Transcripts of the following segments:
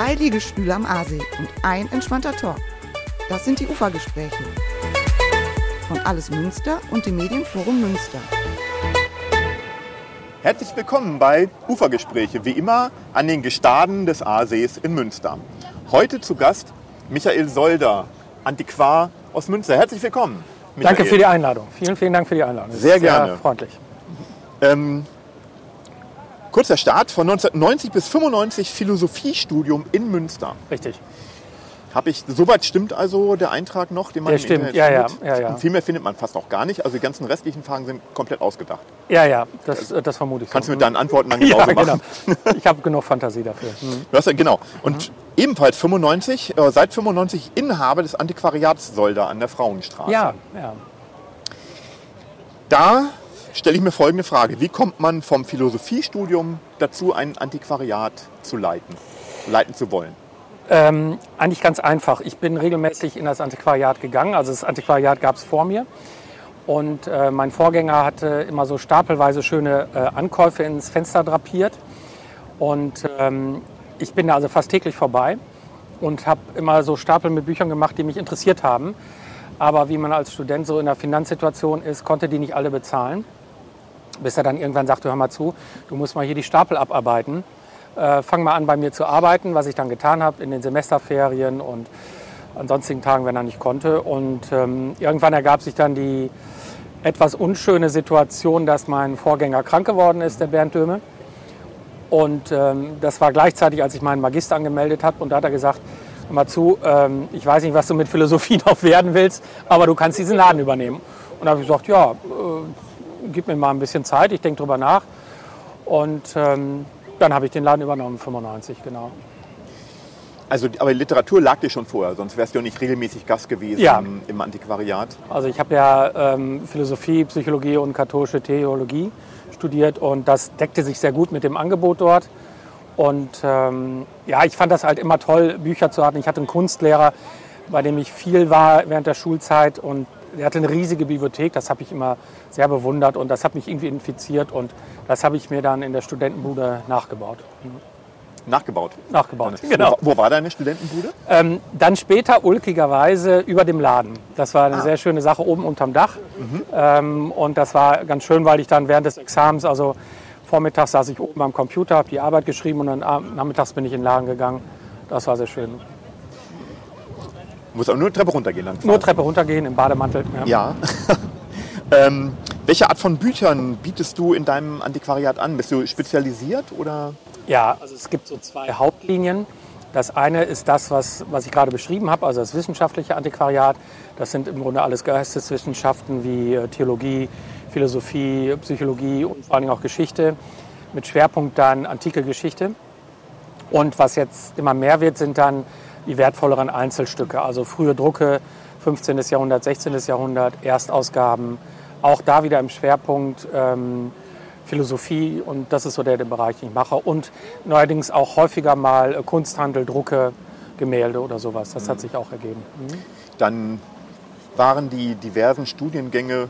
zwei Liegestühle am Aasee und ein entspannter Talk. Das sind die Ufergespräche von Alles Münster und dem Medienforum Münster. Herzlich willkommen bei Ufergespräche, wie immer an den Gestaden des Aasees in Münster. Heute zu Gast Michael Solder, Antiquar aus Münster. Herzlich willkommen. Michael. Danke für die Einladung. Vielen, vielen Dank für die Einladung. Sehr ist gerne. Sehr freundlich. Ähm, kurzer Start von 1990 bis 95 Philosophiestudium in Münster. Richtig. Habe ich, soweit stimmt also der Eintrag noch, den man Der im stimmt, Internet ja, ja, findet? ja, ja. Und viel mehr findet man fast auch gar nicht. Also die ganzen restlichen Fragen sind komplett ausgedacht. Ja, ja, das, das vermute ich. Kannst du so. mit deinen Antworten dann ja, genauso genau. machen. Ich habe genug Fantasie dafür. Hm. Du hast ja, genau. Und ebenfalls 95, äh, seit 95 Inhaber des Antiquariats Solda an der Frauenstraße. Ja, ja. Da stelle ich mir folgende Frage. Wie kommt man vom Philosophiestudium dazu, ein Antiquariat zu leiten, leiten zu wollen? Ähm, eigentlich ganz einfach. Ich bin regelmäßig in das Antiquariat gegangen. Also das Antiquariat gab es vor mir. Und äh, mein Vorgänger hatte immer so stapelweise schöne äh, Ankäufe ins Fenster drapiert. Und ähm, ich bin da also fast täglich vorbei und habe immer so Stapel mit Büchern gemacht, die mich interessiert haben. Aber wie man als Student so in der Finanzsituation ist, konnte die nicht alle bezahlen. Bis er dann irgendwann sagte, hör mal zu, du musst mal hier die Stapel abarbeiten. Äh, fang mal an bei mir zu arbeiten, was ich dann getan habe in den Semesterferien und an sonstigen Tagen, wenn er nicht konnte. Und ähm, irgendwann ergab sich dann die etwas unschöne Situation, dass mein Vorgänger krank geworden ist, der Bernd Döme. Und ähm, das war gleichzeitig, als ich meinen Magister angemeldet habe. Und da hat er gesagt, hör mal zu, ähm, ich weiß nicht, was du mit Philosophie noch werden willst, aber du kannst diesen Laden übernehmen. Und da habe ich gesagt, ja, äh, gib mir mal ein bisschen Zeit, ich denke drüber nach. Und ähm, dann habe ich den Laden übernommen, 95, genau. Also, aber Literatur lag dir schon vorher, sonst wärst du ja nicht regelmäßig Gast gewesen Ja. im, im Antiquariat. Also ich habe ja ähm, Philosophie, Psychologie und katholische Theologie studiert und das deckte sich sehr gut mit dem Angebot dort. Und ähm, ja, ich fand das halt immer toll, Bücher zu haben. Ich hatte einen Kunstlehrer, bei dem ich viel war während der Schulzeit und der hatte eine riesige Bibliothek, das habe ich immer sehr bewundert und das hat mich irgendwie infiziert und das habe ich mir dann in der Studentenbude nachgebaut. Nachgebaut. Nachgebaut, genau. Wo, wo war deine Studentenbude? Ähm, dann später ulkigerweise über dem Laden. Das war eine sehr schöne Sache oben unterm Dach. Ähm, und das war ganz schön, weil ich dann während des Examens, also vormittags saß ich oben am Computer, habe die Arbeit geschrieben und dann nachmittags bin ich in den Laden gegangen. Das war sehr schön. Du musst aber nur eine Treppe runtergehen dann. Nur Treppe runtergehen im Bademantel. Ja. ähm, welche Art von Büchern bietest du in deinem Antiquariat an? Bist du spezialisiert oder? Ja, also es gibt so zwei Hauptlinien. Das eine ist das, was, was ich gerade beschrieben habe, also das wissenschaftliche Antiquariat. Das sind im Grunde alles Geisteswissenschaften wie äh, Theologie, Philosophie, Psychologie und vor allen Dingen auch Geschichte mit Schwerpunkt dann antike Geschichte. Und was jetzt immer mehr wird, sind dann die wertvolleren Einzelstücke, also frühe Drucke, 15. Jahrhundert, 16. Jahrhundert, Erstausgaben. Auch da wieder im Schwerpunkt ähm, Philosophie und das ist so der, der Bereich, den ich mache. Und neuerdings auch häufiger mal äh, Kunsthandel, Drucke, Gemälde oder sowas. Das hat sich auch ergeben. Mhm. Dann waren die diversen Studiengänge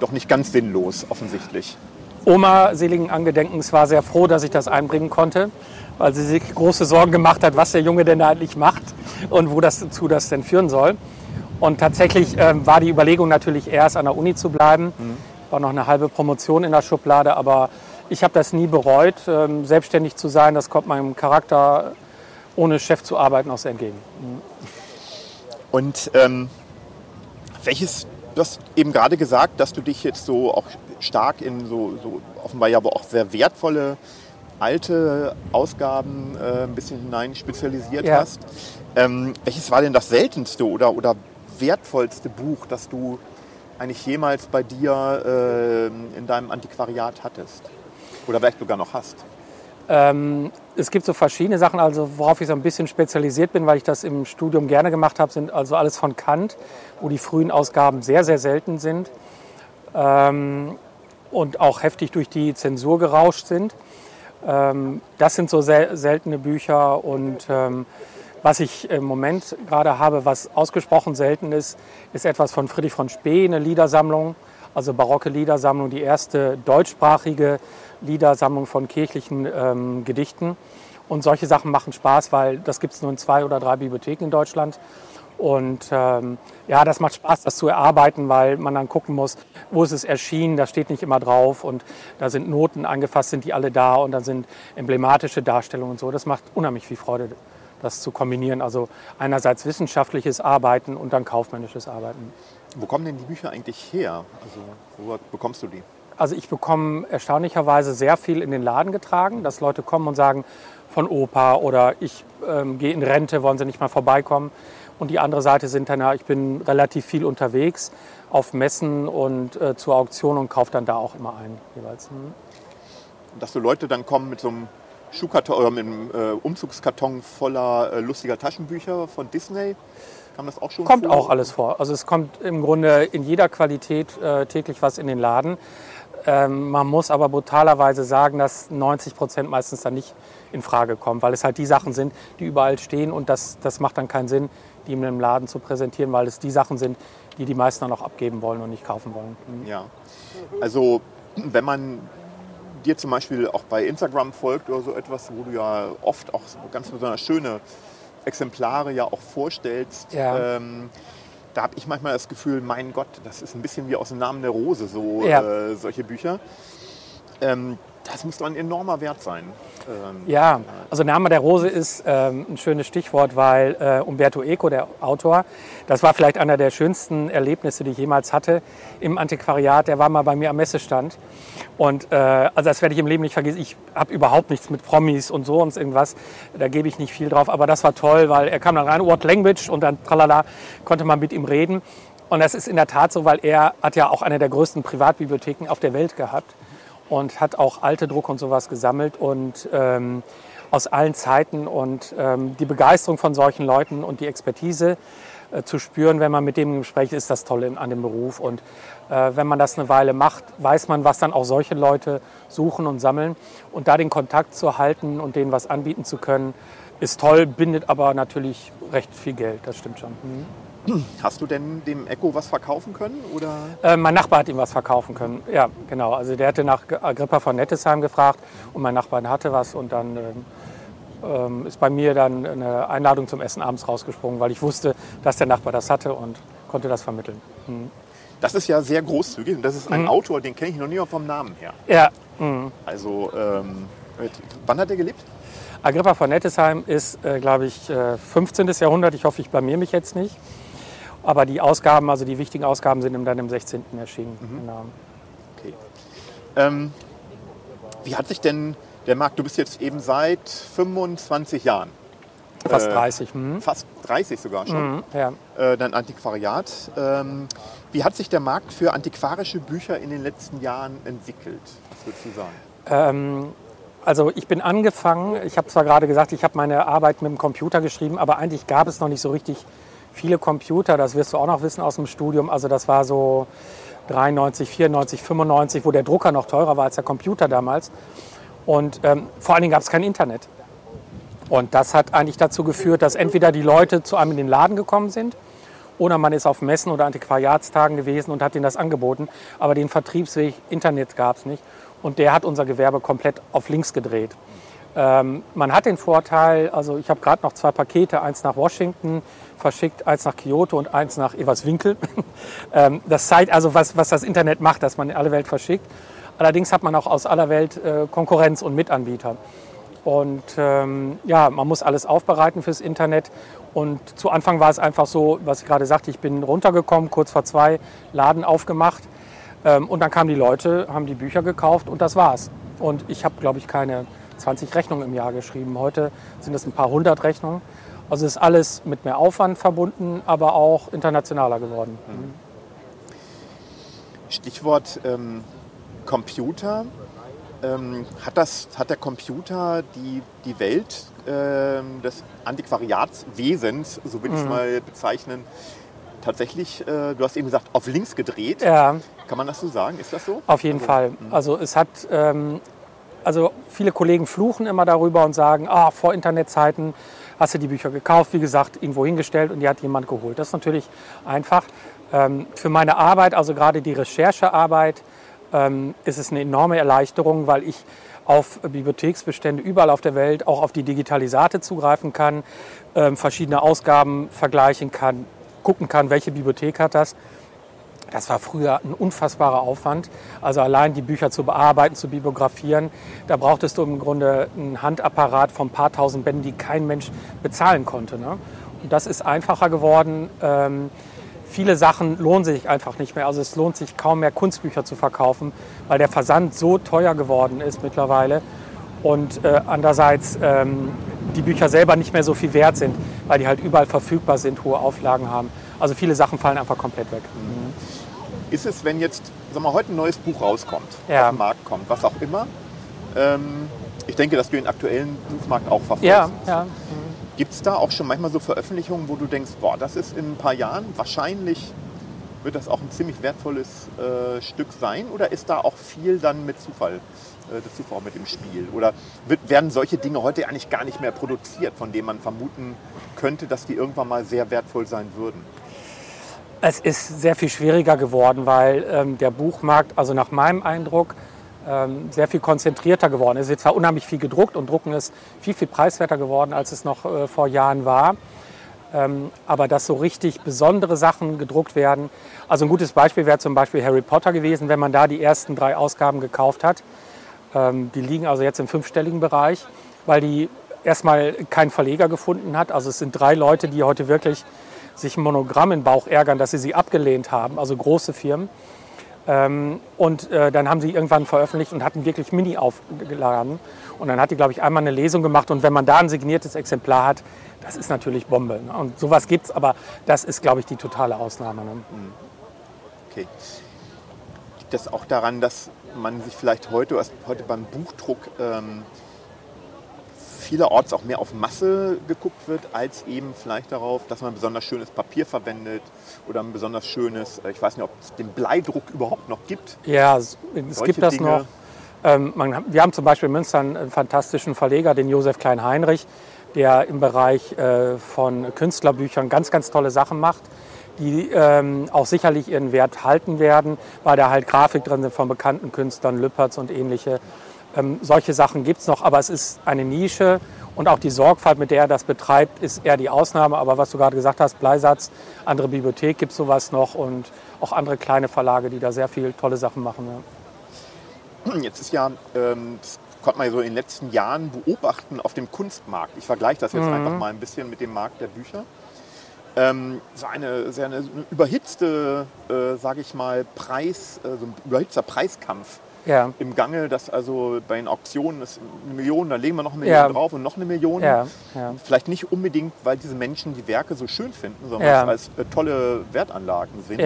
doch nicht ganz sinnlos, offensichtlich. Oma seligen Angedenkens war sehr froh, dass ich das einbringen konnte, weil sie sich große Sorgen gemacht hat, was der Junge denn da eigentlich macht und wo das dazu das denn führen soll. Und tatsächlich ähm, war die Überlegung natürlich erst an der Uni zu bleiben. War noch eine halbe Promotion in der Schublade, aber ich habe das nie bereut. Ähm, selbstständig zu sein, das kommt meinem Charakter, ohne Chef zu arbeiten, auch sehr entgegen. Und ähm, welches, du hast eben gerade gesagt, dass du dich jetzt so auch stark in so, so offenbar ja aber auch sehr wertvolle alte Ausgaben äh, ein bisschen hinein spezialisiert Ja. hast. Ähm, welches war denn das seltenste oder, oder wertvollste Buch, das du eigentlich jemals bei dir äh, in deinem Antiquariat hattest? Oder vielleicht sogar noch hast? Ähm, es gibt so verschiedene Sachen, also worauf ich so ein bisschen spezialisiert bin, weil ich das im Studium gerne gemacht habe, sind also alles von Kant, wo die frühen Ausgaben sehr, sehr selten sind ähm, und auch heftig durch die Zensur gerauscht sind. Ähm, das sind so sel seltene Bücher und ähm, was ich im Moment gerade habe, was ausgesprochen selten ist, ist etwas von Friedrich von Spee, eine Liedersammlung, also barocke Liedersammlung, die erste deutschsprachige Liedersammlung von kirchlichen ähm, Gedichten. Und solche Sachen machen Spaß, weil das gibt es nur in zwei oder drei Bibliotheken in Deutschland. Und ähm, ja, das macht Spaß, das zu erarbeiten, weil man dann gucken muss, wo ist es erschienen, das steht nicht immer drauf und da sind Noten angefasst, sind die alle da und dann sind emblematische Darstellungen und so. Das macht unheimlich viel Freude, das zu kombinieren. Also einerseits wissenschaftliches Arbeiten und dann kaufmännisches Arbeiten. Wo kommen denn die Bücher eigentlich her? Also wo bekommst du die? Also ich bekomme erstaunlicherweise sehr viel in den Laden getragen, dass Leute kommen und sagen, von Opa oder ich ähm, gehe in Rente, wollen Sie nicht mal vorbeikommen. Und die andere Seite sind dann, ja, ich bin relativ viel unterwegs auf Messen und äh, zur Auktion und kaufe dann da auch immer ein jeweils. Hm. Dass so Leute dann kommen mit so einem Schuhkarton oder mit einem äh, Umzugskarton voller äh, lustiger Taschenbücher von Disney. Kam das auch schon Kommt vor? auch alles vor. Also es kommt im Grunde in jeder Qualität äh, täglich was in den Laden. Ähm, man muss aber brutalerweise sagen, dass 90 Prozent meistens dann nicht in Frage kommen, weil es halt die Sachen sind, die überall stehen und das, das macht dann keinen Sinn, die in einem Laden zu präsentieren, weil es die Sachen sind, die die meisten dann auch abgeben wollen und nicht kaufen wollen. Mhm. Ja, also wenn man dir zum Beispiel auch bei Instagram folgt oder so etwas, wo du ja oft auch ganz besonders schöne Exemplare ja auch vorstellst, ja. Ähm, da habe ich manchmal das Gefühl, mein Gott, das ist ein bisschen wie aus dem Namen der Rose, so ja. äh, solche Bücher. Ähm, das muss doch ein enormer Wert sein. Ähm, ja, also Name der Rose ist ähm, ein schönes Stichwort, weil äh, Umberto Eco, der Autor, das war vielleicht einer der schönsten Erlebnisse, die ich jemals hatte im Antiquariat. Der war mal bei mir am Messestand. Und äh, also das werde ich im Leben nicht vergessen. Ich habe überhaupt nichts mit Promis und so und irgendwas. Da gebe ich nicht viel drauf. Aber das war toll, weil er kam dann rein, What Language und dann tralala, konnte man mit ihm reden. Und das ist in der Tat so, weil er hat ja auch eine der größten Privatbibliotheken auf der Welt gehabt und hat auch alte Druck und sowas gesammelt und ähm, aus allen Zeiten und ähm, die Begeisterung von solchen Leuten und die Expertise äh, zu spüren, wenn man mit dem im Gespräch ist, das Tolle an dem Beruf. Und äh, wenn man das eine Weile macht, weiß man, was dann auch solche Leute suchen und sammeln. Und da den Kontakt zu halten und denen was anbieten zu können, ist toll, bindet aber natürlich recht viel Geld, das stimmt schon. Mhm. Hast du denn dem Echo was verkaufen können? Oder? Äh, mein Nachbar hat ihm was verkaufen können. Ja, genau. Also der hatte nach Agrippa von Nettesheim gefragt und mein Nachbar hatte was und dann ähm, ist bei mir dann eine Einladung zum Essen abends rausgesprungen, weil ich wusste, dass der Nachbar das hatte und konnte das vermitteln. Mhm. Das ist ja sehr großzügig und das ist ein mhm. Autor, den kenne ich noch nie vom Namen her. Ja. Mhm. Also, ähm, wann hat er gelebt? Agrippa von Nettesheim ist, äh, glaube ich, äh, 15. Jahrhundert. Ich hoffe, ich blamier mich jetzt nicht. Aber die Ausgaben, also die wichtigen Ausgaben, sind dann im 16. erschienen. Mhm. Genau. Okay. Ähm, wie hat sich denn der Markt, du bist jetzt eben seit 25 Jahren. Fast äh, 30. Mhm. Fast 30 sogar schon. Mhm, ja. äh, dein Antiquariat. Ähm, wie hat sich der Markt für antiquarische Bücher in den letzten Jahren entwickelt? Was würdest du sagen? Ähm, also ich bin angefangen, ich habe zwar gerade gesagt, ich habe meine Arbeit mit dem Computer geschrieben, aber eigentlich gab es noch nicht so richtig viele Computer, das wirst du auch noch wissen aus dem Studium. Also das war so 93, 94, 95, wo der Drucker noch teurer war als der Computer damals. Und ähm, vor allen Dingen gab es kein Internet. Und das hat eigentlich dazu geführt, dass entweder die Leute zu einem in den Laden gekommen sind oder man ist auf Messen oder Antiquariatstagen gewesen und hat ihnen das angeboten. Aber den Vertriebsweg Internet gab es nicht. Und der hat unser Gewerbe komplett auf links gedreht. Ähm, man hat den Vorteil, also ich habe gerade noch zwei Pakete, eins nach Washington verschickt, eins nach Kyoto und eins nach Everswinkel. ähm, das zeigt also, was, was das Internet macht, dass man in alle Welt verschickt. Allerdings hat man auch aus aller Welt äh, Konkurrenz und Mitanbieter. Und ähm, ja, man muss alles aufbereiten fürs Internet. Und zu Anfang war es einfach so, was ich gerade sagte, ich bin runtergekommen, kurz vor zwei, Laden aufgemacht. Ähm, und dann kamen die Leute, haben die Bücher gekauft und das war's. Und ich habe, glaube ich, keine 20 Rechnungen im Jahr geschrieben. Heute sind es ein paar hundert Rechnungen. Also ist alles mit mehr Aufwand verbunden, aber auch internationaler geworden. Mhm. Stichwort ähm, Computer. Ähm, hat, das, hat der Computer die, die Welt ähm, des Antiquariatswesens, so will ich es mhm. mal bezeichnen, tatsächlich, äh, du hast eben gesagt, auf links gedreht. Ja. Kann man das so sagen? Ist das so? Auf jeden also, Fall. Mh. Also es hat ähm, also viele Kollegen fluchen immer darüber und sagen, ah, vor Internetzeiten hast du die Bücher gekauft, wie gesagt, irgendwo hingestellt und die hat jemand geholt. Das ist natürlich einfach. Ähm, für meine Arbeit, also gerade die Recherchearbeit, ähm, ist es eine enorme Erleichterung, weil ich auf Bibliotheksbestände überall auf der Welt, auch auf die Digitalisate zugreifen kann, ähm, verschiedene Ausgaben vergleichen kann, gucken kann, welche Bibliothek hat das. Das war früher ein unfassbarer Aufwand. Also allein die Bücher zu bearbeiten, zu bibliografieren, da brauchtest du im Grunde einen Handapparat von ein paar tausend Bänden, die kein Mensch bezahlen konnte. Ne? Und das ist einfacher geworden. Ähm, viele Sachen lohnen sich einfach nicht mehr. Also es lohnt sich kaum mehr Kunstbücher zu verkaufen, weil der Versand so teuer geworden ist mittlerweile. Und äh, andererseits ähm, die Bücher selber nicht mehr so viel wert sind, weil die halt überall verfügbar sind, hohe Auflagen haben. Also viele Sachen fallen einfach komplett weg. Mhm. Ist es, wenn jetzt sag mal, heute ein neues Buch rauskommt, Ja. auf den Markt kommt, was auch immer, ähm, ich denke, dass du den aktuellen Buchmarkt auch verfolgst. Ja, ja. Gibt es da auch schon manchmal so Veröffentlichungen, wo du denkst, boah, das ist in ein paar Jahren wahrscheinlich wird das auch ein ziemlich wertvolles äh, Stück sein? Oder ist da auch viel dann mit Zufall, äh, der Zufall mit im Spiel? Oder wird, werden solche Dinge heute eigentlich gar nicht mehr produziert, von denen man vermuten könnte, dass die irgendwann mal sehr wertvoll sein würden? Es ist sehr viel schwieriger geworden, weil ähm, der Buchmarkt, also nach meinem Eindruck, ähm, sehr viel konzentrierter geworden ist. Es wird zwar unheimlich viel gedruckt und Drucken ist viel, viel preiswerter geworden, als es noch äh, vor Jahren war. Ähm, aber dass so richtig besondere Sachen gedruckt werden. Also ein gutes Beispiel wäre zum Beispiel Harry Potter gewesen, wenn man da die ersten drei Ausgaben gekauft hat. Ähm, die liegen also jetzt im fünfstelligen Bereich, weil die erstmal kein Verleger gefunden hat. Also es sind drei Leute, die heute wirklich sich ein Monogramm im Bauch ärgern, dass sie sie abgelehnt haben, also große Firmen. Ähm, und äh, dann haben sie irgendwann veröffentlicht und hatten wirklich Mini aufgeladen. Und dann hat die, glaube ich, einmal eine Lesung gemacht. Und wenn man da ein signiertes Exemplar hat, das ist natürlich Bombe. Ne? Und sowas gibt es, aber das ist, glaube ich, die totale Ausnahme. Ne? Okay. Liegt das auch daran, dass man sich vielleicht heute, heute beim Buchdruck ähm, vielerorts auch mehr auf Masse geguckt wird, als eben vielleicht darauf, dass man besonders schönes Papier verwendet oder ein besonders schönes, äh, ich weiß nicht, ob es den Bleidruck überhaupt noch gibt. Ja, es, es gibt das Dinge. noch. Ähm, man, wir haben zum Beispiel in Münster einen, einen fantastischen Verleger, den Josef Klein-Heinrich, der im Bereich äh, von Künstlerbüchern ganz, ganz tolle Sachen macht, die ähm, auch sicherlich ihren Wert halten werden, weil da halt Grafik drin sind von bekannten Künstlern, Lüppertz und ähnliche. Ähm, solche Sachen gibt es noch, aber es ist eine Nische und auch die Sorgfalt, mit der er das betreibt, ist eher die Ausnahme. Aber was du gerade gesagt hast, Bleisatz, andere Bibliothek gibt es sowas noch und auch andere kleine Verlage, die da sehr viel tolle Sachen machen. Ja. Jetzt ist ja, ähm, das konnte man ja so in den letzten Jahren beobachten auf dem Kunstmarkt. Ich vergleiche das jetzt Mhm. einfach mal ein bisschen mit dem Markt der Bücher. Ähm, so eine sehr eine überhitzte, äh, sage ich mal, Preis, äh, so ein überhitzter Preiskampf Ja, im Gange, dass also bei den Auktionen ist eine Million, da legen wir noch eine Million Ja. drauf und noch eine Million. ja. Vielleicht nicht unbedingt, weil diese Menschen die Werke so schön finden, sondern Ja. weil es als äh, tolle Wertanlagen sind.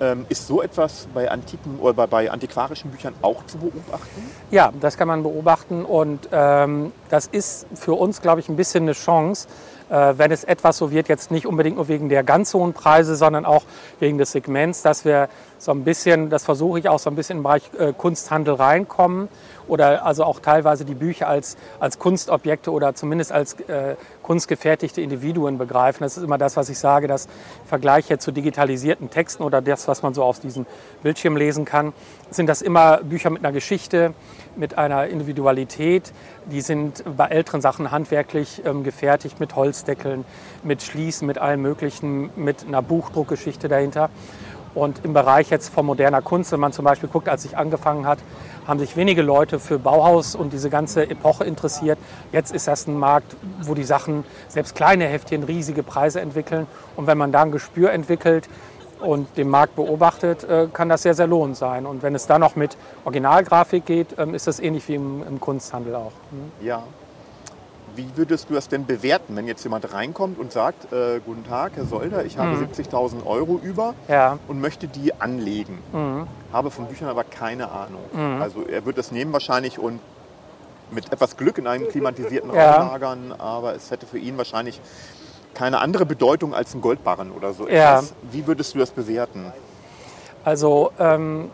Ähm, ist so etwas bei antiken oder bei, bei antiquarischen Büchern auch zu beobachten? Ja, das kann man beobachten und ähm, das ist für uns, glaube ich, ein bisschen eine Chance, wenn es etwas so wird, jetzt nicht unbedingt nur wegen der ganz hohen Preise, sondern auch wegen des Segments, dass wir so ein bisschen, das versuche ich auch so ein bisschen im Bereich äh, Kunsthandel reinkommen oder also auch teilweise die Bücher als, als Kunstobjekte oder zumindest als äh, kunstgefertigte Individuen begreifen. Das ist immer das, was ich sage, das Vergleich jetzt zu digitalisierten Texten oder das, was man so auf diesem Bildschirm lesen kann, sind das immer Bücher mit einer Geschichte, mit einer Individualität. Die sind bei älteren Sachen handwerklich ähm, gefertigt mit Holzdeckeln, mit Schließen, mit allem Möglichen, mit einer Buchdruckgeschichte dahinter. Und im Bereich jetzt von moderner Kunst, wenn man zum Beispiel guckt, als ich angefangen hat, haben sich wenige Leute für Bauhaus und diese ganze Epoche interessiert. Jetzt ist das ein Markt, wo die Sachen, selbst kleine Heftchen, riesige Preise entwickeln. Und wenn man da ein Gespür entwickelt und den Markt beobachtet, äh, kann das sehr, sehr lohnend sein. Und wenn es dann noch mit Originalgrafik geht, ähm, ist das ähnlich wie im, Kunsthandel auch. Hm? Ja. Wie würdest du das denn bewerten, wenn jetzt jemand reinkommt und sagt, äh, guten Tag, Herr Solder, ich habe 70.000 Euro über Ja, und möchte die anlegen, Mhm. habe von Büchern aber keine Ahnung. Also er wird das nehmen wahrscheinlich und mit etwas Glück in einem klimatisierten Raum Ja. lagern, aber es hätte für ihn wahrscheinlich keine andere Bedeutung als ein Goldbarren oder so Ja. etwas. Wie würdest du das bewerten? Also ähm,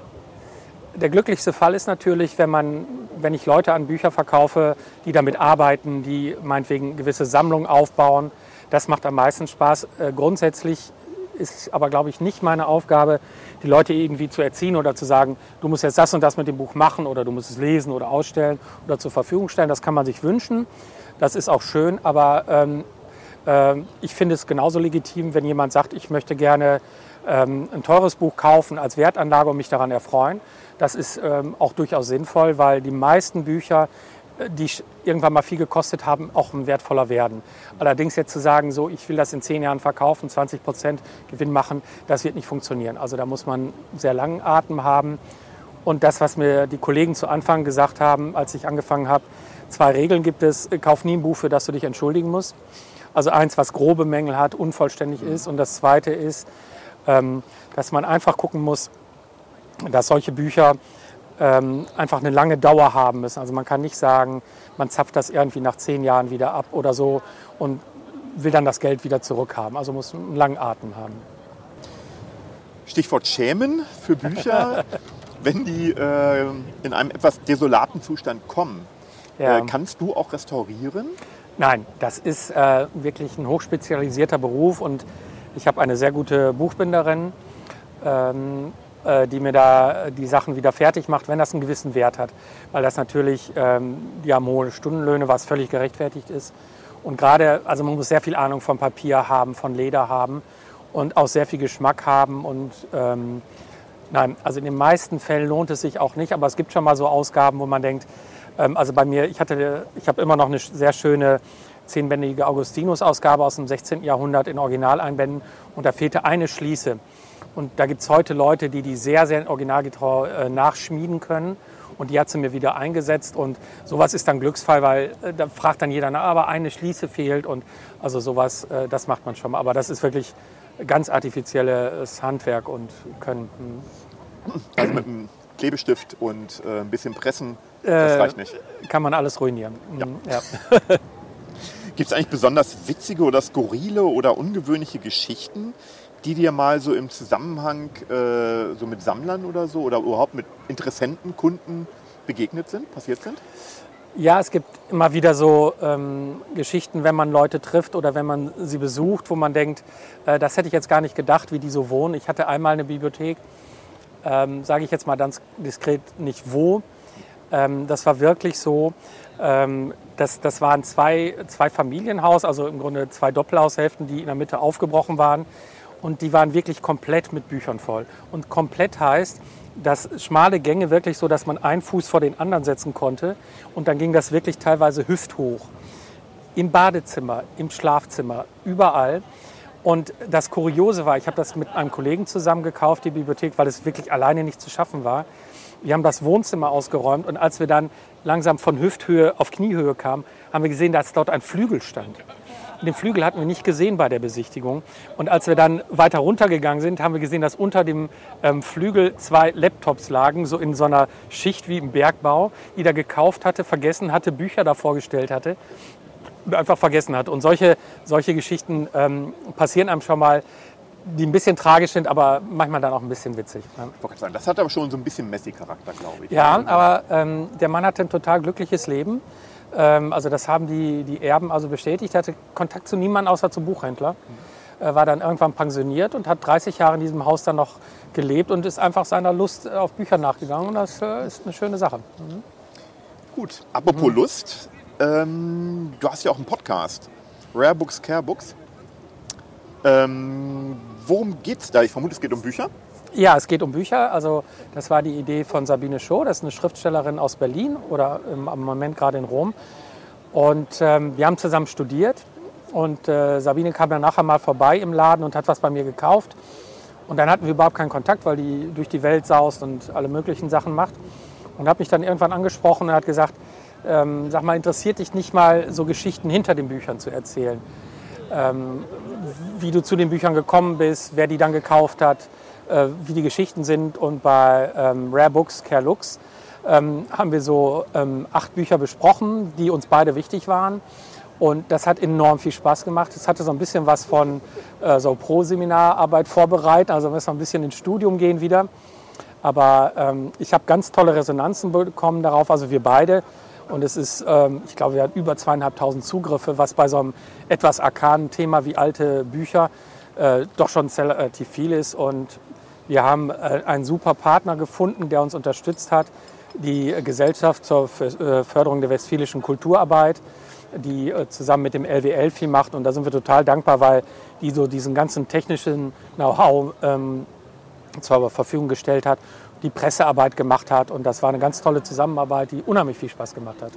der glücklichste Fall ist natürlich, wenn, man, wenn ich Leute an Bücher verkaufe, die damit arbeiten, die meinetwegen gewisse Sammlungen aufbauen. Das macht am meisten Spaß. Äh, grundsätzlich ist aber, glaube ich, nicht meine Aufgabe, die Leute irgendwie zu erziehen oder zu sagen, du musst jetzt das und das mit dem Buch machen oder du musst es lesen oder ausstellen oder zur Verfügung stellen. Das kann man sich wünschen. Das ist auch schön, aber ähm, äh, ich finde es genauso legitim, wenn jemand sagt, ich möchte gerne ähm, ein teures Buch kaufen als Wertanlage und mich daran erfreuen. Das ist ähm, auch durchaus sinnvoll, weil die meisten Bücher, äh, die irgendwann mal viel gekostet haben, auch wertvoller werden. Allerdings jetzt zu sagen, so ich will das in zehn Jahren verkaufen, 20 Prozent Gewinn machen, das wird nicht funktionieren. Also da muss man sehr langen Atem haben. Und das, was mir die Kollegen zu Anfang gesagt haben, als ich angefangen habe, zwei Regeln gibt es. Kauf nie ein Buch, für das du dich entschuldigen musst. Also eins, was grobe Mängel hat, unvollständig ist. Und das zweite ist, dass man einfach gucken muss, dass solche Bücher ähm, einfach eine lange Dauer haben müssen. Also man kann nicht sagen, man zapft das irgendwie nach zehn Jahren wieder ab oder so und will dann das Geld wieder zurückhaben. Also muss einen langen Atem haben. Stichwort Schämen für Bücher, wenn die äh, in einem etwas desolaten Zustand kommen. Ja. Äh, kannst du auch restaurieren? Nein, das ist äh, wirklich ein hochspezialisierter Beruf und ich habe eine sehr gute Buchbinderin, ähm, äh, die mir da die Sachen wieder fertig macht, wenn das einen gewissen Wert hat. Weil das natürlich, ähm, die hohe Stundenlöhne, was völlig gerechtfertigt ist. Und gerade, also man muss sehr viel Ahnung von Papier haben, von Leder haben und auch sehr viel Geschmack haben. Und ähm, nein, also in den meisten Fällen lohnt es sich auch nicht, aber es gibt schon mal so Ausgaben, wo man denkt, ähm, also bei mir, ich hatte, ich habe immer noch eine sehr schöne zehnbändige Augustinus-Ausgabe aus dem 16. Jahrhundert in Originaleinbänden und da fehlte eine Schließe. Und da gibt es heute Leute, die die sehr, sehr originalgetreu äh, nachschmieden können. Und die hat sie mir wieder eingesetzt. Und sowas ist dann Glücksfall, weil äh, da fragt dann jeder, na, aber eine Schließe fehlt. Und also sowas, äh, das macht man schon mal. Aber das ist wirklich ganz artifizielles Handwerk und Können. Hm. Also mit einem Klebestift und äh, ein bisschen Pressen, das reicht nicht. Kann man alles ruinieren. Ja. Hm, ja. Gibt es eigentlich besonders witzige oder skurrile oder ungewöhnliche Geschichten, die dir mal so im Zusammenhang äh, so mit Sammlern oder so oder überhaupt mit Interessenten, Kunden begegnet sind, passiert sind? Ja, es gibt immer wieder so ähm, Geschichten, wenn man Leute trifft oder wenn man sie besucht, wo man denkt, äh, das hätte ich jetzt gar nicht gedacht, wie die so wohnen. Ich hatte einmal eine Bibliothek, ähm, sage ich jetzt mal ganz diskret nicht wo. Ähm, das war wirklich so, ähm, das, das waren zwei, zwei Familienhaus, also im Grunde zwei Doppelhaushälften, die in der Mitte aufgebrochen waren. Und die waren wirklich komplett mit Büchern voll. Und komplett heißt, dass schmale Gänge wirklich so, dass man einen Fuß vor den anderen setzen konnte. Und dann ging das wirklich teilweise hüfthoch. Im Badezimmer, im Schlafzimmer, überall. Und das Kuriose war, ich habe das mit einem Kollegen zusammen gekauft, die Bibliothek, weil es wirklich alleine nicht zu schaffen war. Wir haben das Wohnzimmer ausgeräumt und als wir dann langsam von Hüfthöhe auf Kniehöhe kamen, haben wir gesehen, dass dort ein Flügel stand. Den Flügel hatten wir nicht gesehen bei der Besichtigung. Und als wir dann weiter runtergegangen sind, haben wir gesehen, dass unter dem ähm, Flügel zwei Laptops lagen, so in so einer Schicht wie im Bergbau, die da gekauft hatte, vergessen hatte, Bücher da vorgestellt hatte und einfach vergessen hat. Und solche, solche Geschichten ähm, passieren einem schon mal, die ein bisschen tragisch sind, aber manchmal dann auch ein bisschen witzig. Ne? Ich wollte sagen, das hat aber schon so ein bisschen Messi-Charakter, glaube ich. Ja, aber ähm, der Mann hatte ein total glückliches Leben. Ähm, also das haben die, die Erben also bestätigt. Er hatte Kontakt zu niemandem außer zum Buchhändler. Er war dann irgendwann pensioniert und hat 30 Jahre in diesem Haus dann noch gelebt und ist einfach seiner Lust auf Bücher nachgegangen. Und das äh, ist eine schöne Sache. Mhm. Gut, apropos mhm. Lust, ähm, du hast ja auch einen Podcast, Rare Books, Care Books. Ähm, worum geht es da? Ich vermute, es geht um Bücher. Ja, es geht um Bücher. Also das war die Idee von Sabine Schoh. Das ist eine Schriftstellerin aus Berlin oder im, im Moment gerade in Rom. Und ähm, wir haben zusammen studiert. Und äh, Sabine kam dann nachher mal vorbei im Laden und hat was bei mir gekauft. Und dann hatten wir überhaupt keinen Kontakt, weil die durch die Welt saust und alle möglichen Sachen macht. Und hat mich dann irgendwann angesprochen und hat gesagt, ähm, sag mal, interessiert dich nicht mal so Geschichten hinter den Büchern zu erzählen? Ähm, wie du zu den Büchern gekommen bist, wer die dann gekauft hat, äh, wie die Geschichten sind. Und bei ähm, Rare Books, Care Looks, ähm, haben wir so ähm, acht Bücher besprochen, die uns beide wichtig waren. Und das hat enorm viel Spaß gemacht. Es hatte so ein bisschen was von äh, so Pro-Seminararbeit vorbereitet. Also müssen wir ein bisschen ins Studium gehen wieder. Aber ähm, ich habe ganz tolle Resonanzen bekommen darauf, also wir beide. Und es ist, ähm, ich glaube, wir hatten über zweieinhalbtausend Zugriffe, was bei so einem etwas arkanen Thema wie alte Bücher äh, doch schon relativ viel ist. Und wir haben äh, einen super Partner gefunden, der uns unterstützt hat, die Gesellschaft zur äh, Förderung der westfälischen Kulturarbeit, die äh, zusammen mit dem LWL viel macht. Und da sind wir total dankbar, weil die so diesen ganzen technischen Know-how ähm, zur Verfügung gestellt hat, die Pressearbeit gemacht hat. Und das war eine ganz tolle Zusammenarbeit, die unheimlich viel Spaß gemacht hat.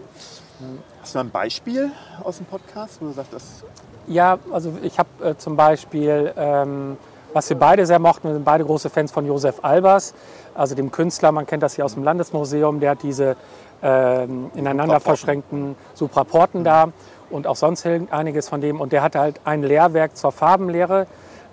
Hast du ein Beispiel aus dem Podcast, wo du sagst, das Ja, also ich habe äh, zum Beispiel, ähm, was wir beide sehr mochten, wir sind beide große Fans von Josef Albers, also dem Künstler, man kennt das hier aus dem Landesmuseum, der hat diese ähm, ineinander verschränkten Supraporten da und auch sonst einiges von dem. Und der hat halt ein Lehrwerk zur Farbenlehre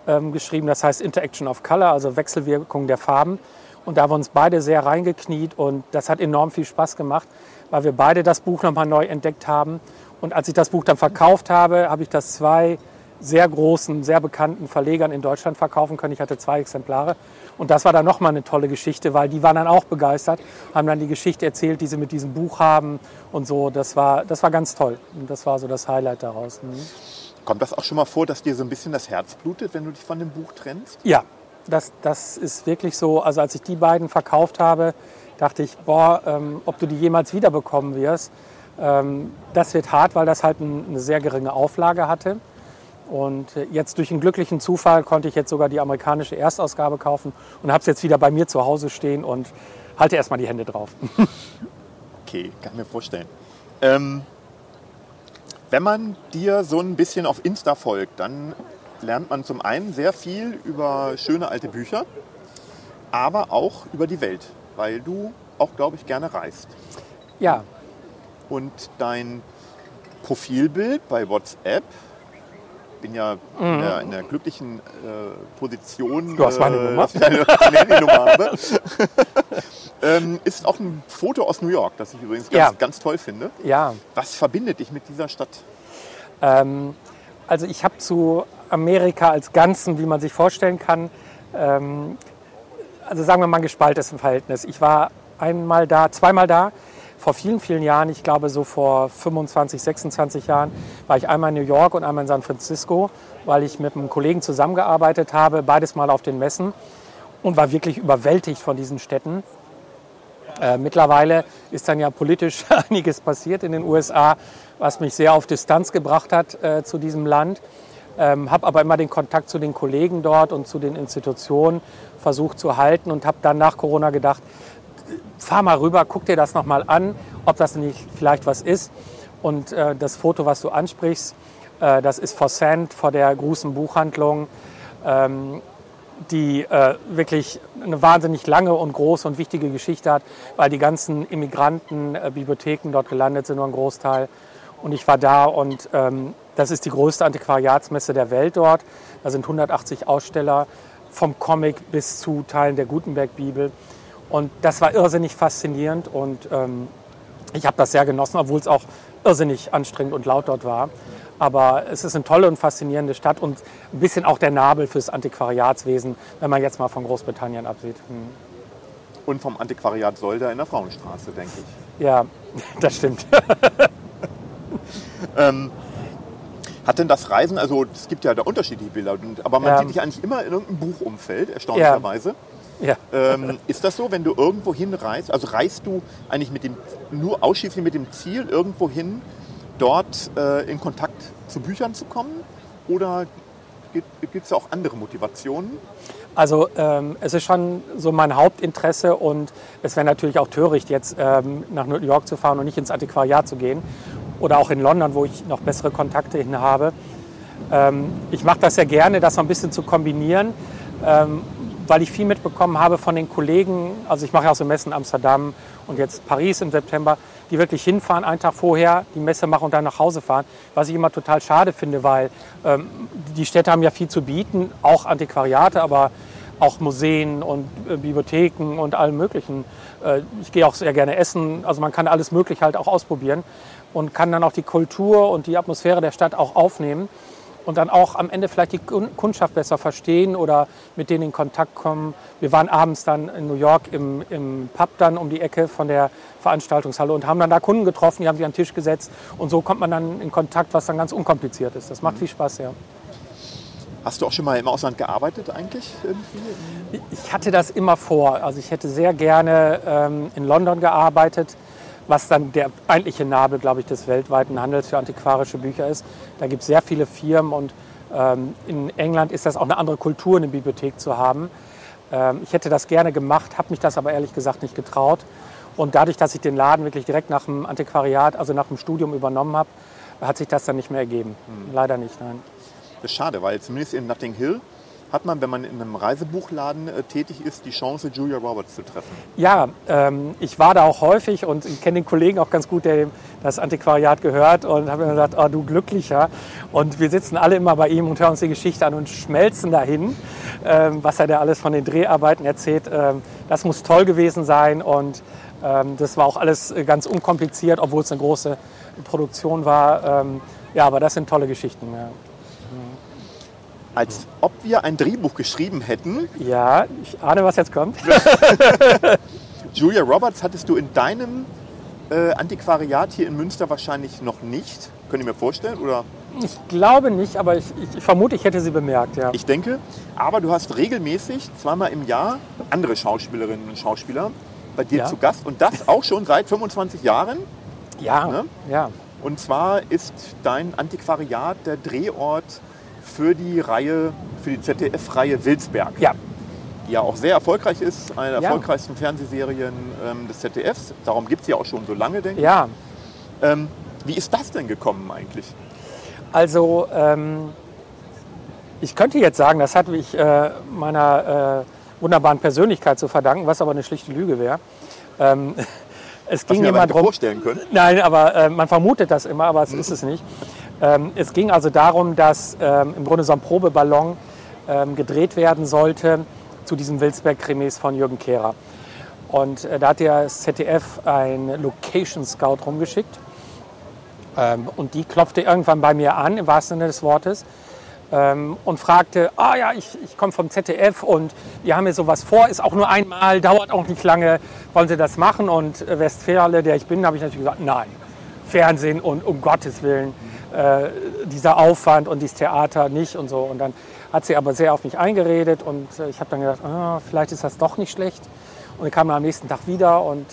ähm, geschrieben, das heißt Interaction of Color, also Wechselwirkung der Farben. Und da haben wir uns beide sehr reingekniet und das hat enorm viel Spaß gemacht, weil wir beide das Buch nochmal neu entdeckt haben. Und als ich das Buch dann verkauft habe, habe ich das zwei sehr großen, sehr bekannten Verlegern in Deutschland verkaufen können. Ich hatte zwei Exemplare. Und das war dann nochmal eine tolle Geschichte, weil die waren dann auch begeistert, haben dann die Geschichte erzählt, die sie mit diesem Buch haben und so. Das war, das war ganz toll. Und das war so das Highlight daraus. Mhm. kommt das auch schon mal vor, dass dir so ein bisschen das Herz blutet, wenn du dich von dem Buch trennst? Ja, das, das ist wirklich so. Also als ich die beiden verkauft habe, dachte ich, boah, ähm, ob du die jemals wiederbekommen wirst. Ähm, das wird hart, weil das halt ein, eine sehr geringe Auflage hatte. Und äh, jetzt durch einen glücklichen Zufall konnte ich jetzt sogar die amerikanische Erstausgabe kaufen und habe es jetzt wieder bei mir zu Hause stehen und halte erstmal die Hände drauf. Okay, kann ich mir vorstellen. Ähm, wenn man dir so ein bisschen auf Insta folgt, dann lernt man zum einen sehr viel über schöne alte Bücher, aber auch über die Welt, weil du auch, glaube ich, gerne reist. Ja, Und dein Profilbild bei WhatsApp, bin ja in, der, in der glücklichen äh, Position, Mhm. Du hast meine äh, Nummer. dass ich deine Handynummer habe, ähm, ist auch ein Foto aus New York, das ich übrigens ganz, Ja. ganz toll finde. ja. Was verbindet dich mit dieser Stadt? Ähm, also ich habe zu Amerika als Ganzen, wie man sich vorstellen kann, ähm, also sagen wir mal ein gespaltenes Verhältnis. Ich war einmal da, zweimal da, vor vielen, vielen Jahren, ich glaube so vor 25, 26 Jahren, war ich einmal in New York und einmal in San Francisco, weil ich mit einem Kollegen zusammengearbeitet habe, beides mal auf den Messen und war wirklich überwältigt von diesen Städten. Äh, mittlerweile ist dann ja politisch einiges passiert in den USA, was mich sehr auf Distanz gebracht hat äh, zu diesem Land. Ähm, habe aber immer den Kontakt zu den Kollegen dort und zu den Institutionen versucht zu halten und habe dann nach Corona gedacht, fahr mal rüber, guck dir das nochmal an, ob das nicht vielleicht was ist. Und äh, das Foto, was du ansprichst, äh, das ist vor Sand, vor der großen Buchhandlung, ähm, die äh, wirklich eine wahnsinnig lange und große und wichtige Geschichte hat, weil die ganzen Immigranten, äh, Bibliotheken dort gelandet sind, nur ein Großteil. Und ich war da und ähm, das ist die größte Antiquariatsmesse der Welt dort. Da sind 180 Aussteller vom Comic bis zu Teilen der Gutenberg-Bibel. Und das war irrsinnig faszinierend und ähm, ich habe das sehr genossen, obwohl es auch irrsinnig anstrengend und laut dort war. Aber es ist eine tolle und faszinierende Stadt und ein bisschen auch der Nabel fürs Antiquariatswesen, wenn man jetzt mal von Großbritannien absieht. Hm. Und vom Antiquariat Solda in der Frauenstraße, denke ich. Ja, das stimmt. Ähm, hat denn das Reisen, also es gibt ja da unterschiedliche Bilder, aber man Ja. sieht dich eigentlich immer in irgendeinem Buchumfeld, erstaunlicherweise. ja. Ähm, ist das so, wenn du irgendwo hinreist? Also reist du eigentlich mit dem, nur ausschließlich mit dem Ziel, irgendwo hin, dort äh, in Kontakt zu Büchern zu kommen? Oder gibt es auch andere Motivationen? Also ähm, es ist schon so mein Hauptinteresse und es wäre natürlich auch töricht, jetzt ähm, nach New York zu fahren und nicht ins Antiquariat zu gehen. Oder auch in London, wo ich noch bessere Kontakte hin habe. Ähm, ich mache das sehr gerne, das so ein bisschen zu kombinieren, ähm, weil ich viel mitbekommen habe von den Kollegen. Also ich mache ja auch so Messen in Amsterdam und jetzt Paris im September, die wirklich hinfahren, einen Tag vorher die Messe machen und dann nach Hause fahren. Was ich immer total schade finde, weil ähm, die Städte haben ja viel zu bieten, auch Antiquariate, aber auch Museen und äh, Bibliotheken und allem Möglichen. Äh, ich gehe auch sehr gerne essen, also man kann alles Mögliche halt auch ausprobieren und kann dann auch die Kultur und die Atmosphäre der Stadt auch aufnehmen und dann auch am Ende vielleicht die Kun- Kundschaft besser verstehen oder mit denen in Kontakt kommen. Wir waren abends dann in New York im, im Pub dann um die Ecke von der Veranstaltungshalle und haben dann da Kunden getroffen, die haben sich an den Tisch gesetzt und so kommt man dann in Kontakt, was dann ganz unkompliziert ist. Das macht viel Spaß, ja. Hast du auch schon mal im Ausland gearbeitet eigentlich? Irgendwie? Ich hatte das immer vor. Also ich hätte sehr gerne ähm, in London gearbeitet, was dann der eigentliche Nabel, glaube ich, des weltweiten Handels für antiquarische Bücher ist. Da gibt es sehr viele Firmen und ähm, in England ist das auch eine andere Kultur, eine Bibliothek zu haben. Ähm, ich hätte das gerne gemacht, habe mich das aber ehrlich gesagt nicht getraut. Und dadurch, dass ich den Laden wirklich direkt nach dem Antiquariat, also nach dem Studium übernommen habe, hat sich das dann nicht mehr ergeben. Hm. Leider nicht, nein. Das ist schade, weil zumindest in Notting Hill hat man, wenn man in einem Reisebuchladen äh, tätig ist, die Chance, Julia Roberts zu treffen. Ja, ähm, ich war da auch häufig und ich kenne den Kollegen auch ganz gut, der das Antiquariat gehört und habe mir gesagt, oh, du Glücklicher. Und wir sitzen alle immer bei ihm und hören uns die Geschichte an und schmelzen dahin, ähm, was er da alles von den Dreharbeiten erzählt. Ähm, das muss toll gewesen sein und ähm, das war auch alles äh, ganz unkompliziert, obwohl es eine große Produktion war. Ähm, ja, aber das sind tolle Geschichten. Ja. Als ob wir ein Drehbuch geschrieben hätten. ja, ich ahne, was jetzt kommt. Julia Roberts hattest du in deinem äh, Antiquariat hier in Münster wahrscheinlich noch nicht. Könnt ihr mir vorstellen? Oder Ich glaube nicht, aber ich, ich, vermute, ich hätte sie bemerkt. Ja. ich denke. Aber du hast regelmäßig zweimal im Jahr andere Schauspielerinnen und Schauspieler bei dir Ja. zu Gast. Und das auch schon seit 25 Jahren. ja, Ne? ja. Und zwar ist dein Antiquariat der Drehort für die Reihe, für die ZDF-Reihe Wilsberg. ja. die ja auch sehr erfolgreich ist, eine der Ja. erfolgreichsten Fernsehserien ähm, des ZDFs. Darum gibt es ja auch schon so lange, denke ich. Ja, Ähm, wie ist das denn gekommen eigentlich? also ähm, ich könnte jetzt sagen, das hat mich äh, meiner äh, wunderbaren Persönlichkeit zu verdanken, was aber eine schlichte Lüge wäre. Ähm, es ging hätte darum, vorstellen können. Nein, aber äh, man vermutet das immer, aber es ist es nicht. Ähm, es ging also darum, dass ähm, im Grunde so ein Probeballon ähm, gedreht werden sollte zu diesem Wilsberg-Krimis von Jürgen Kehrer. Und äh, da hat der ZDF ein Location Scout rumgeschickt. Und die klopfte irgendwann bei mir an, im wahrsten Sinne des Wortes, und fragte, ah ja, ich, ich komme vom ZDF und wir haben hier sowas vor, ist auch nur einmal, dauert auch nicht lange, wollen Sie das machen? Und äh, Westfäle, der ich bin, habe ich natürlich gesagt, nein, Fernsehen und um Gottes Willen, äh, dieser Aufwand und dieses Theater nicht und so. Und dann hat sie aber sehr auf mich eingeredet und äh, ich habe dann gedacht, ah, vielleicht ist das doch nicht schlecht. Und ich kam dann am nächsten Tag wieder und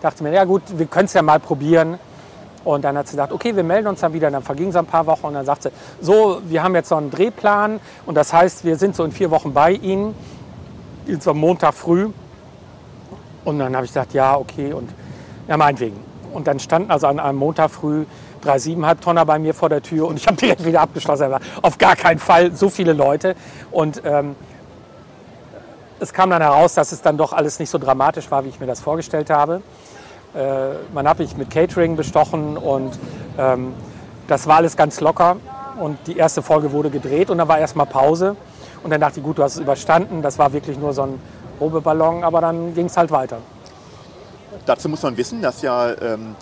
dachte mir, ja gut, wir können es ja mal probieren. Und dann hat sie gesagt, okay, wir melden uns dann wieder. Und dann vergingen es ein paar Wochen und dann sagt sie, so, wir haben jetzt so einen Drehplan und das heißt, wir sind so in vier Wochen bei Ihnen, jetzt am Montag früh. Und dann habe ich gesagt, ja, okay und ja, meinetwegen. Und dann standen also an einem Montag früh drei siebeneinhalb Tonner bei mir vor der Tür und ich habe direkt wieder abgeschlossen. Aber Auf gar keinen Fall so viele Leute. Und ähm, es kam dann heraus, dass es dann doch alles nicht so dramatisch war, wie ich mir das vorgestellt habe. Äh, man hat mich mit Catering bestochen und ähm, das war alles ganz locker. Und die erste Folge wurde gedreht und dann war erstmal Pause. Und dann dachte ich, gut, du hast es überstanden. Das war wirklich nur so ein Probeballon, aber dann ging es halt weiter. Dazu muss man wissen, dass ja ähm,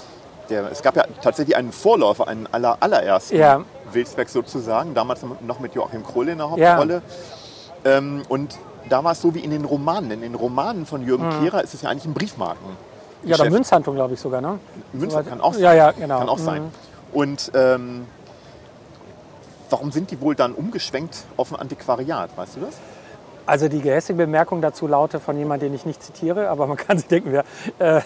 der, es gab ja tatsächlich einen Vorläufer, einen aller, allerersten Ja. Wilsberg sozusagen, damals noch mit Joachim Kroll in der Hauptrolle. Ähm, und da war es so wie in den Romanen. In den Romanen von Jürgen Kehrer ist es ja eigentlich ein Briefmarken. Mhm. Ja, oder. Münzhandlung, glaube ich sogar, ne? Soweit- kann auch sein. Ja, ja, genau. Kann auch Mhm. sein. Und ähm, warum sind die wohl dann umgeschwenkt auf ein Antiquariat? Weißt du das? Also die gehässige Bemerkung dazu lautet von jemandem, den ich nicht zitiere, aber man kann sich denken, wer, äh,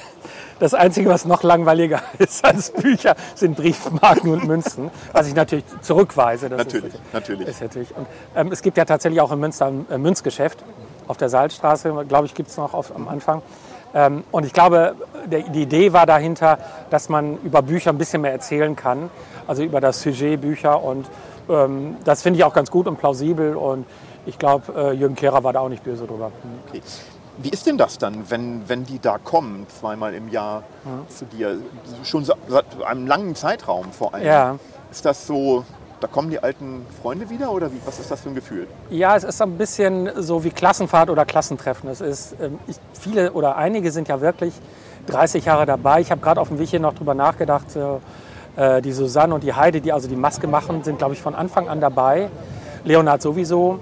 das Einzige, was noch langweiliger ist als Bücher, sind Briefmarken und Münzen, was ich natürlich zurückweise. Natürlich, ist, natürlich. Ist natürlich. Und, ähm, es gibt ja tatsächlich auch in Münster ein äh, Münzgeschäft auf der Salzstraße, glaube ich, gibt es noch auf, am Anfang. Ähm, und ich glaube, der, die Idee war dahinter, dass man über Bücher ein bisschen mehr erzählen kann, also über das Sujet Bücher. Und ähm, das finde ich auch ganz gut und plausibel. Und ich glaube, äh, Jürgen Kehrer war da auch nicht böse drüber. Okay. Wie ist denn das dann, wenn, wenn die da kommen, zweimal im Jahr zu dir? Schon seit einem langen Zeitraum vor allem. Ja. Ist das so, da kommen die alten Freunde wieder oder wie, was ist das für ein Gefühl? Ja, es ist ein bisschen so wie Klassenfahrt oder Klassentreffen. Es ist, ähm, ich, viele oder einige sind ja wirklich 30 Jahre dabei. Ich habe gerade auf dem Weg hier noch drüber nachgedacht. Äh, die Susanne und die Heide, die also die Maske machen, sind, glaube ich, von Anfang an dabei. Leonhard sowieso.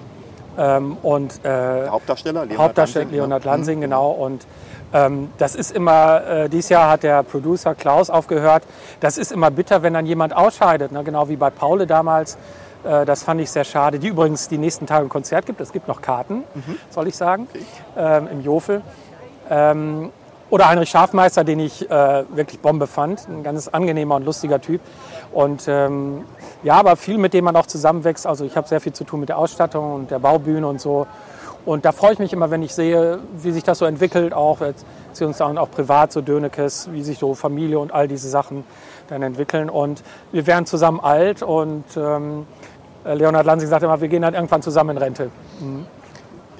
Ähm, und äh, Hauptdarsteller, Leonhard Hauptdarsteller Lansing, ne? Leonhard Lansing, genau. Und ähm, das ist immer, äh, dieses Jahr hat der Producer Klaus aufgehört. Das ist immer bitter, wenn dann jemand ausscheidet, ne? genau wie bei Paule damals. Äh, das fand ich sehr schade. Die übrigens die nächsten Tage ein Konzert gibt. Es gibt noch Karten, soll ich sagen, ähm, im Jofel. Oder Heinrich Schafmeister, den ich äh, wirklich Bombe fand. Ein ganz angenehmer und lustiger Typ. Und ähm, ja, aber viel, mit dem man auch zusammenwächst. Also ich habe sehr viel zu tun mit der Ausstattung und der Baubühne und so. Und da freue ich mich immer, wenn ich sehe, wie sich das so entwickelt, auch beziehungsweise auch privat, so Dönekes, wie sich so Familie und all diese Sachen dann entwickeln. Und wir werden zusammen alt und ähm, Leonhard Lansing sagt immer, wir gehen dann irgendwann zusammen in Rente. Mhm.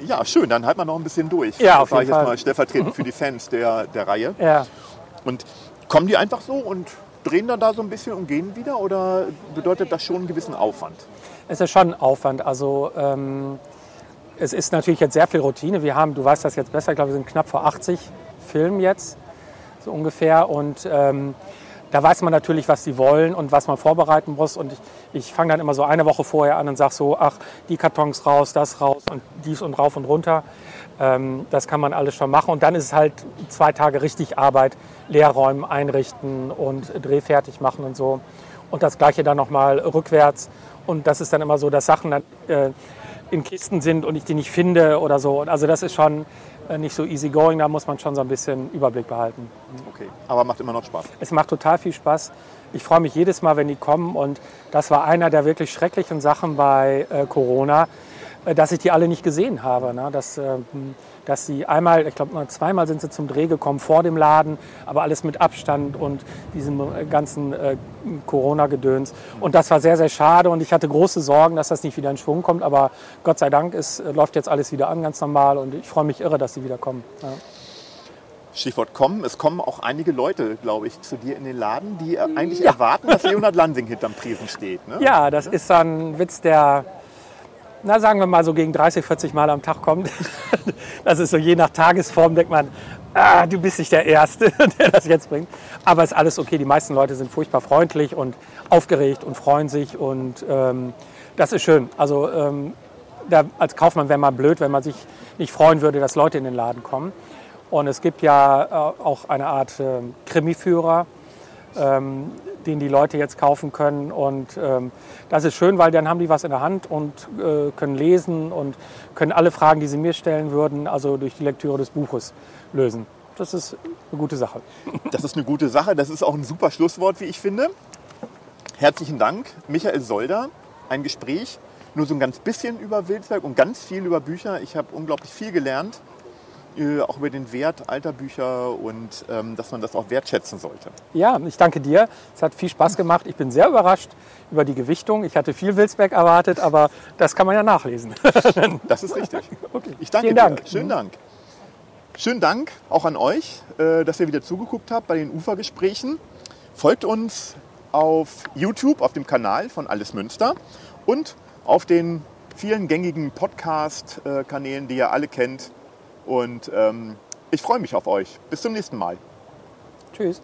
Ja, schön, dann halten wir noch ein bisschen durch. Ja, auf das war jeden jetzt Fall. mal stellvertretend für die Fans der, der Reihe. Ja. Und kommen die einfach so und drehen dann da so ein bisschen und gehen wieder? Oder bedeutet das schon einen gewissen Aufwand? Es ist schon ein Aufwand. Also ähm, es ist natürlich jetzt sehr viel Routine. Wir haben, du weißt das jetzt besser, ich glaube, wir sind knapp vor 80 Filmen jetzt, so ungefähr. Und ähm, da weiß man natürlich, was sie wollen und was man vorbereiten muss. Und ich, ich fange dann immer so eine Woche vorher an und sage so, ach, die Kartons raus, das raus und dies und rauf und runter. Ähm, das kann man alles schon machen. Und dann ist es halt zwei Tage richtig Arbeit, Leerräumen einrichten und drehfertig machen und so. Und das gleiche dann nochmal rückwärts. Und das ist dann immer so, dass Sachen dann äh, in Kisten sind und ich die nicht finde oder so. Und Also das ist schon nicht so easy going, da muss man schon so ein bisschen Überblick behalten. Okay, aber macht immer noch Spaß. Es macht total viel Spaß. Ich freue mich jedes Mal, wenn die kommen. Und das war einer der wirklich schrecklichen Sachen bei äh, Corona, äh, dass ich die alle nicht gesehen habe. Ne? Dass, äh, dass sie einmal, ich glaube zweimal sind sie zum Dreh gekommen vor dem Laden, aber alles mit Abstand und diesem äh, ganzen äh, Corona-Gedöns. Und das war sehr, sehr schade. Und ich hatte große Sorgen, dass das nicht wieder in Schwung kommt. Aber Gott sei Dank, es äh, läuft jetzt alles wieder an, ganz normal. Und ich freue mich irre, dass sie wieder kommen. Ja. Stichwort kommen. Es kommen auch einige Leute, glaube ich, zu dir in den Laden, die äh, eigentlich erwarten, dass Leonhard Lansing hinterm Tresen steht. Ne? Ja, das ist ein Witz, der, na sagen wir mal so gegen 30, 40 Mal am Tag kommt. Das ist so je nach Tagesform, denkt man, ah, du bist nicht der Erste, der das jetzt bringt. Aber ist alles okay. Die meisten Leute sind furchtbar freundlich und aufgeregt und freuen sich und ähm, das ist schön. Also ähm, da, als Kaufmann wäre man blöd, wenn man sich nicht freuen würde, dass Leute in den Laden kommen. Und es gibt ja äh, auch eine Art ähm, Krimiführer, ähm, den die Leute jetzt kaufen können. Und ähm, das ist schön, weil dann haben die was in der Hand und äh, können lesen und können alle Fragen, die sie mir stellen würden, also durch die Lektüre des Buches lösen. Das ist eine gute Sache. Das ist eine gute Sache. Das ist auch ein super Schlusswort, wie ich finde. Herzlichen Dank, Michael Solder. Ein Gespräch, nur so ein ganz bisschen über Wilsberg und ganz viel über Bücher. Ich habe unglaublich viel gelernt, auch über den Wert alter Bücher und ähm, dass man das auch wertschätzen sollte. Ja, ich danke dir. Es hat viel Spaß gemacht. Ich bin sehr überrascht über die Gewichtung. Ich hatte viel Wilsberg erwartet, aber das kann man ja nachlesen. Das ist richtig. Ich danke Vielen dir. Dank. Schönen Dank. Schönen Dank auch an euch, äh, dass ihr wieder zugeguckt habt bei den Ufergesprächen. Folgt uns auf YouTube, auf dem Kanal von Alles Münster und auf den vielen gängigen Podcast-Kanälen, die ihr alle kennt. Und ähm, ich freue mich auf euch. Bis zum nächsten Mal. Tschüss.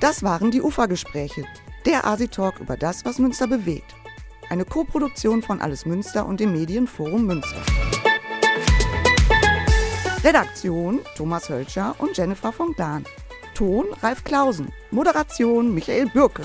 Das waren die Ufergespräche, der Asi-Talk über das, was Münster bewegt. Eine Koproduktion von Alles Münster und dem Medienforum Münster. Redaktion Thomas Hölscher und Jennifer von Dahn. Ton Ralf Klausen. Moderation Michael Bürke.